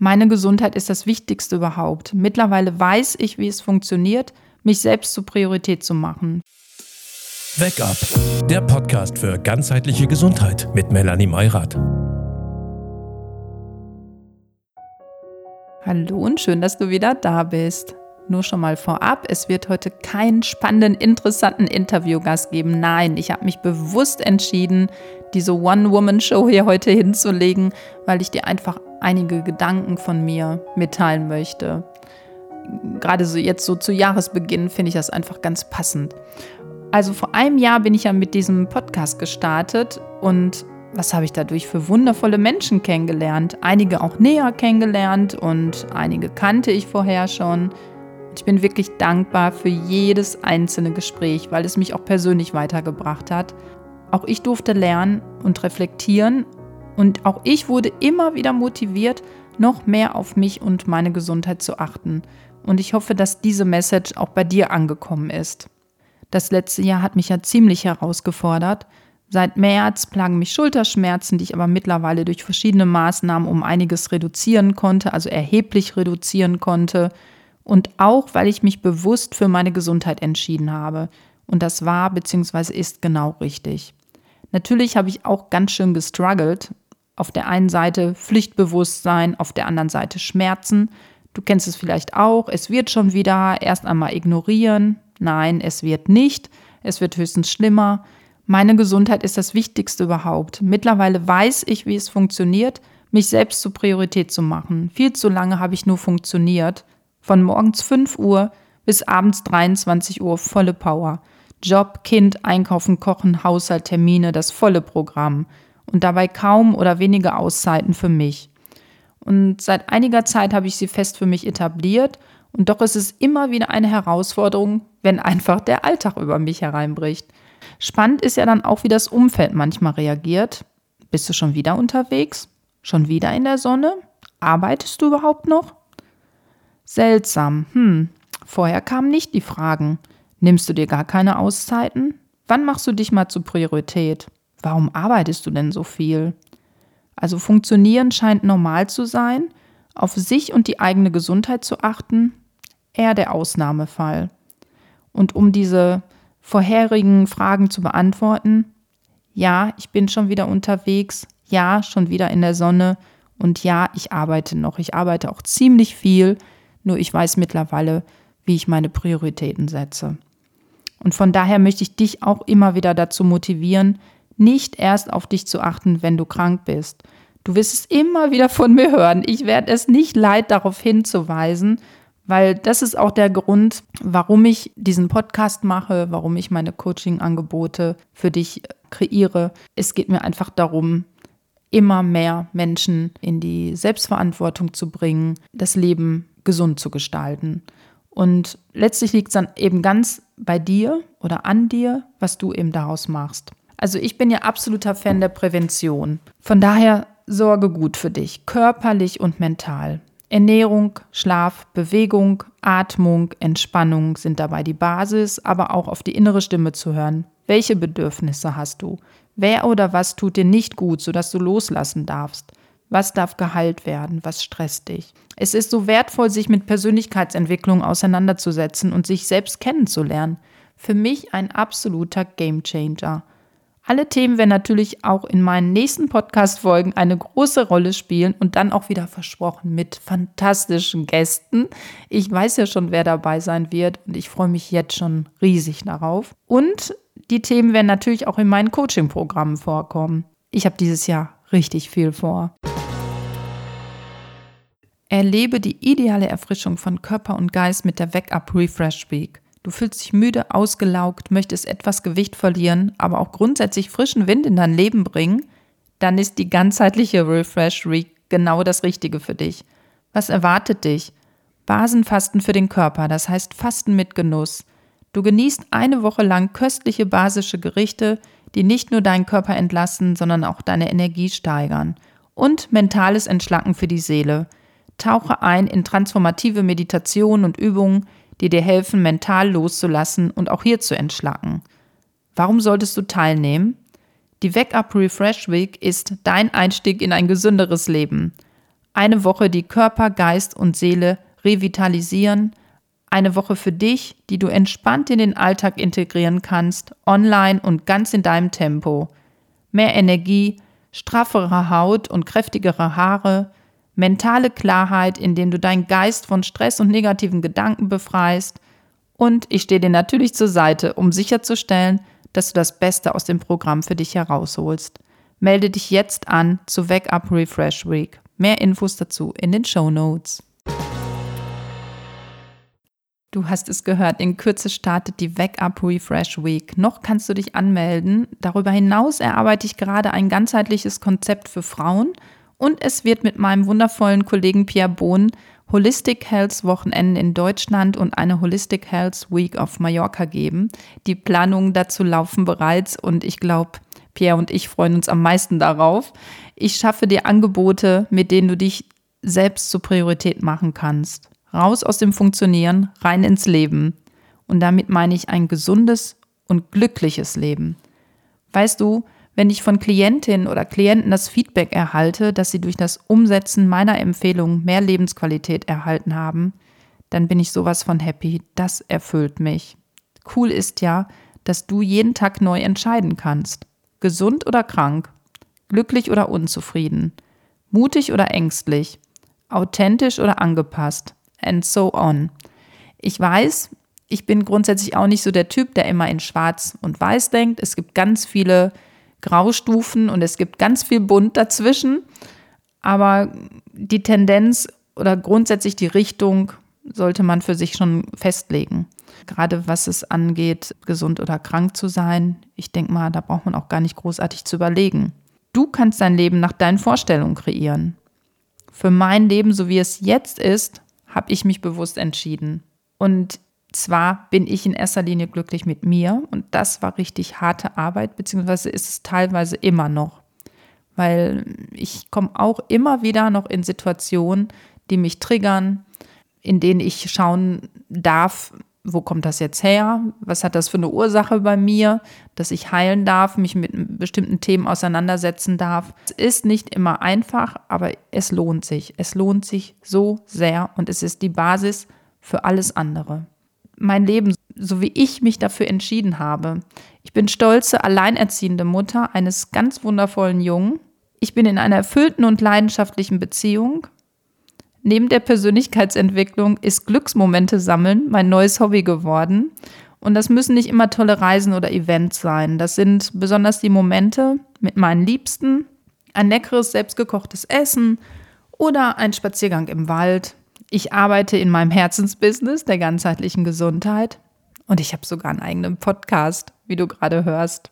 Meine Gesundheit ist das Wichtigste überhaupt. Mittlerweile weiß ich, wie es funktioniert, mich selbst zur Priorität zu machen. Wake Up, der Podcast für ganzheitliche Gesundheit mit Melanie Meurath. Hallo und schön, dass du wieder da bist. Nur schon mal vorab, es wird heute keinen spannenden, interessanten Interviewgast geben. Nein, ich habe mich bewusst entschieden, diese One-Woman-Show hier heute hinzulegen, weil ich dir einfach einige Gedanken von mir mitteilen möchte. Gerade so jetzt so zu Jahresbeginn finde ich das einfach ganz passend. Also vor einem Jahr bin ich ja mit diesem Podcast gestartet und was habe ich dadurch für wundervolle Menschen kennengelernt? Einige auch näher kennengelernt und einige kannte ich vorher schon. Ich bin wirklich dankbar für jedes einzelne Gespräch, weil es mich auch persönlich weitergebracht hat. Auch ich durfte lernen und reflektieren und auch ich wurde immer wieder motiviert, noch mehr auf mich und meine Gesundheit zu achten. Und ich hoffe, dass diese Message auch bei dir angekommen ist. Das letzte Jahr hat mich ja ziemlich herausgefordert. Seit März plagen mich Schulterschmerzen, die ich aber mittlerweile durch verschiedene Maßnahmen um einiges reduzieren konnte, also erheblich reduzieren konnte. Und auch, weil ich mich bewusst für meine Gesundheit entschieden habe. Und das war bzw. ist genau richtig. Natürlich habe ich auch ganz schön gestruggelt, auf der einen Seite Pflichtbewusstsein, auf der anderen Seite Schmerzen. Du kennst es vielleicht auch, es wird schon wieder, erst einmal ignorieren. Nein, es wird nicht, es wird höchstens schlimmer. Meine Gesundheit ist das Wichtigste überhaupt. Mittlerweile weiß ich, wie es funktioniert, mich selbst zur Priorität zu machen. Viel zu lange habe ich nur funktioniert. Von morgens 5 Uhr bis abends 23 Uhr volle Power. Job, Kind, Einkaufen, Kochen, Haushalt, Termine, das volle Programm und dabei kaum oder wenige Auszeiten für mich. Und seit einiger Zeit habe ich sie fest für mich etabliert und doch ist es immer wieder eine Herausforderung, wenn einfach der Alltag über mich hereinbricht. Spannend ist ja dann auch, wie das Umfeld manchmal reagiert. Bist du schon wieder unterwegs? Schon wieder in der Sonne? Arbeitest du überhaupt noch? Seltsam. Hm. Vorher kamen nicht die Fragen. Nimmst du dir gar keine Auszeiten? Wann machst du dich mal zur Priorität? Warum arbeitest du denn so viel? Also funktionieren scheint normal zu sein, auf sich und die eigene Gesundheit zu achten, eher der Ausnahmefall. Und um diese vorherigen Fragen zu beantworten, ja, ich bin schon wieder unterwegs, ja, schon wieder in der Sonne und ja, ich arbeite noch. Ich arbeite auch ziemlich viel, nur ich weiß mittlerweile, wie ich meine Prioritäten setze. Und von daher möchte ich dich auch immer wieder dazu motivieren, nicht erst auf dich zu achten, wenn du krank bist. Du wirst es immer wieder von mir hören. Ich werde es nicht leid, darauf hinzuweisen, weil das ist auch der Grund, warum ich diesen Podcast mache, warum ich meine Coaching-Angebote für dich kreiere. Es geht mir einfach darum, immer mehr Menschen in die Selbstverantwortung zu bringen, das Leben gesund zu gestalten. Und letztlich liegt es dann eben ganz bei dir oder an dir, was du eben daraus machst. Also ich bin ja absoluter Fan der Prävention. Von daher sorge gut für dich, körperlich und mental. Ernährung, Schlaf, Bewegung, Atmung, Entspannung sind dabei die Basis, aber auch auf die innere Stimme zu hören. Welche Bedürfnisse hast du? Wer oder was tut dir nicht gut, sodass du loslassen darfst? Was darf geheilt werden? Was stresst dich? Es ist so wertvoll, sich mit Persönlichkeitsentwicklung auseinanderzusetzen und sich selbst kennenzulernen. Für mich ein absoluter Gamechanger. Alle Themen werden natürlich auch in meinen nächsten Podcast-Folgen eine große Rolle spielen und dann auch wieder versprochen mit fantastischen Gästen. Ich weiß ja schon, wer dabei sein wird und ich freue mich jetzt schon riesig darauf. Und die Themen werden natürlich auch in meinen Coaching-Programmen vorkommen. Ich habe dieses Jahr richtig viel vor. Erlebe die ideale Erfrischung von Körper und Geist mit der Wake-up Refresh Week. Du fühlst dich müde, ausgelaugt, möchtest etwas Gewicht verlieren, aber auch grundsätzlich frischen Wind in dein Leben bringen, dann ist die ganzheitliche Refresh Week genau das Richtige für dich. Was erwartet dich? Basenfasten für den Körper, das heißt Fasten mit Genuss. Du genießt eine Woche lang köstliche basische Gerichte, die nicht nur deinen Körper entlassen, sondern auch deine Energie steigern. Und mentales Entschlacken für die Seele. Tauche ein in transformative Meditationen und Übungen, die dir helfen, mental loszulassen und auch hier zu entschlacken. Warum solltest du teilnehmen? Die Wake Up Refresh Week ist dein Einstieg in ein gesünderes Leben. Eine Woche, die Körper, Geist und Seele revitalisieren. Eine Woche für dich, die du entspannt in den Alltag integrieren kannst, online und ganz in deinem Tempo. Mehr Energie, straffere Haut und kräftigere Haare, mentale Klarheit, indem du deinen Geist von Stress und negativen Gedanken befreist. Und ich stehe dir natürlich zur Seite, um sicherzustellen, dass du das Beste aus dem Programm für dich herausholst. Melde dich jetzt an zu Wake Up Refresh Week. Mehr Infos dazu in den Show Notes. Du hast es gehört, in Kürze startet die Wake Up Refresh Week. Noch kannst du dich anmelden. Darüber hinaus erarbeite ich gerade ein ganzheitliches Konzept für Frauen und es wird mit meinem wundervollen Kollegen Pierre Bohn Holistic Health Wochenenden in Deutschland und eine Holistic Health Week auf Mallorca geben. Die Planungen dazu laufen bereits und ich glaube, Pierre und ich freuen uns am meisten darauf. Ich schaffe dir Angebote, mit denen du dich selbst zur Priorität machen kannst. Raus aus dem Funktionieren, rein ins Leben. Und damit meine ich ein gesundes und glückliches Leben. Weißt du, wenn ich von Klientinnen oder Klienten das Feedback erhalte, dass sie durch das Umsetzen meiner Empfehlungen mehr Lebensqualität erhalten haben, dann bin ich sowas von happy. Das erfüllt mich. Cool ist ja, dass du jeden Tag neu entscheiden kannst. Gesund oder krank, glücklich oder unzufrieden, mutig oder ängstlich, authentisch oder angepasst, and so on. Ich weiß, ich bin grundsätzlich auch nicht so der Typ, der immer in Schwarz und Weiß denkt. Es gibt ganz viele Graustufen und es gibt ganz viel Bunt dazwischen. Aber die Tendenz oder grundsätzlich die Richtung sollte man für sich schon festlegen. Gerade was es angeht, gesund oder krank zu sein. Ich denke mal, da braucht man auch gar nicht großartig zu überlegen. Du kannst dein Leben nach deinen Vorstellungen kreieren. Für mein Leben, so wie es jetzt ist, habe ich mich bewusst entschieden. Und zwar bin ich in erster Linie glücklich mit mir und das war richtig harte Arbeit, beziehungsweise ist es teilweise immer noch. Weil ich komme auch immer wieder noch in Situationen, die mich triggern, in denen ich schauen darf, wo kommt das jetzt her? Was hat das für eine Ursache bei mir, dass ich heilen darf, mich mit bestimmten Themen auseinandersetzen darf? Es ist nicht immer einfach, aber es lohnt sich. Es lohnt sich so sehr und es ist die Basis für alles andere. Mein Leben, so wie ich mich dafür entschieden habe. Ich bin stolze, alleinerziehende Mutter eines ganz wundervollen Jungen. Ich bin in einer erfüllten und leidenschaftlichen Beziehung Neben der Persönlichkeitsentwicklung ist Glücksmomente sammeln mein neues Hobby geworden. Und das müssen nicht immer tolle Reisen oder Events sein. Das sind besonders die Momente mit meinen Liebsten, ein leckeres selbstgekochtes Essen oder ein Spaziergang im Wald. Ich arbeite in meinem Herzensbusiness der ganzheitlichen Gesundheit und ich habe sogar einen eigenen Podcast, wie du gerade hörst.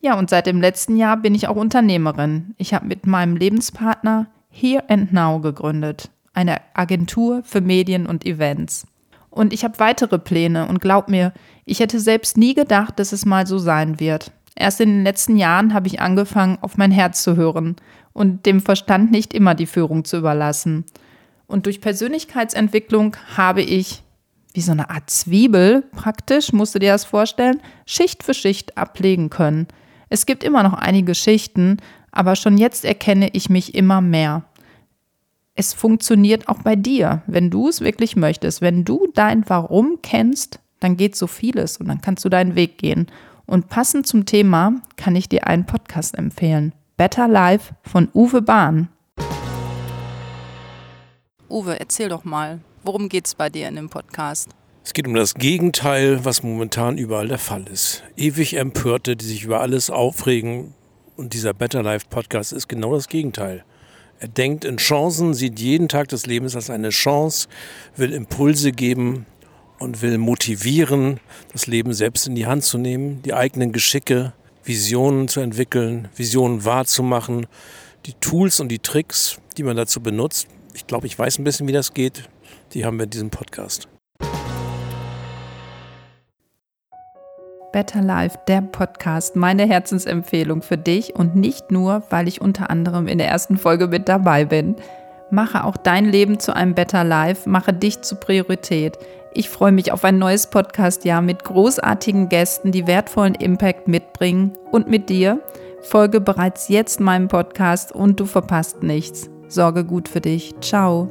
Ja, und seit dem letzten Jahr bin ich auch Unternehmerin. Ich habe mit meinem Lebenspartner Here and Now gegründet eine Agentur für Medien und Events. Und ich habe weitere Pläne und glaub mir, ich hätte selbst nie gedacht, dass es mal so sein wird. Erst in den letzten Jahren habe ich angefangen, auf mein Herz zu hören und dem Verstand nicht immer die Führung zu überlassen. Und durch Persönlichkeitsentwicklung habe ich, wie so eine Art Zwiebel praktisch, musst du dir das vorstellen, Schicht für Schicht ablegen können. Es gibt immer noch einige Schichten, aber schon jetzt erkenne ich mich immer mehr es funktioniert auch bei dir, wenn du es wirklich möchtest. Wenn du dein Warum kennst, dann geht so vieles und dann kannst du deinen Weg gehen. Und passend zum Thema kann ich dir einen Podcast empfehlen. Better Life von Uwe Bahn. Uwe, erzähl doch mal, worum geht es bei dir in dem Podcast? Es geht um das Gegenteil, was momentan überall der Fall ist. Ewig Empörte, die sich über alles aufregen. Und dieser Better Life Podcast ist genau das Gegenteil. Er denkt in Chancen, sieht jeden Tag des Lebens als eine Chance, will Impulse geben und will motivieren, das Leben selbst in die Hand zu nehmen, die eigenen Geschicke, Visionen zu entwickeln, Visionen wahrzumachen, die Tools und die Tricks, die man dazu benutzt. Ich glaube, ich weiß ein bisschen, wie das geht. Die haben wir in diesem Podcast. Better Life, der Podcast, meine Herzensempfehlung für dich und nicht nur, weil ich unter anderem in der ersten Folge mit dabei bin. Mache auch dein Leben zu einem Better Life, mache dich zur Priorität. Ich freue mich auf ein neues Podcast-Jahr mit großartigen Gästen, die wertvollen Impact mitbringen und mit dir. Folge bereits jetzt meinem Podcast und du verpasst nichts. Sorge gut für dich. Ciao.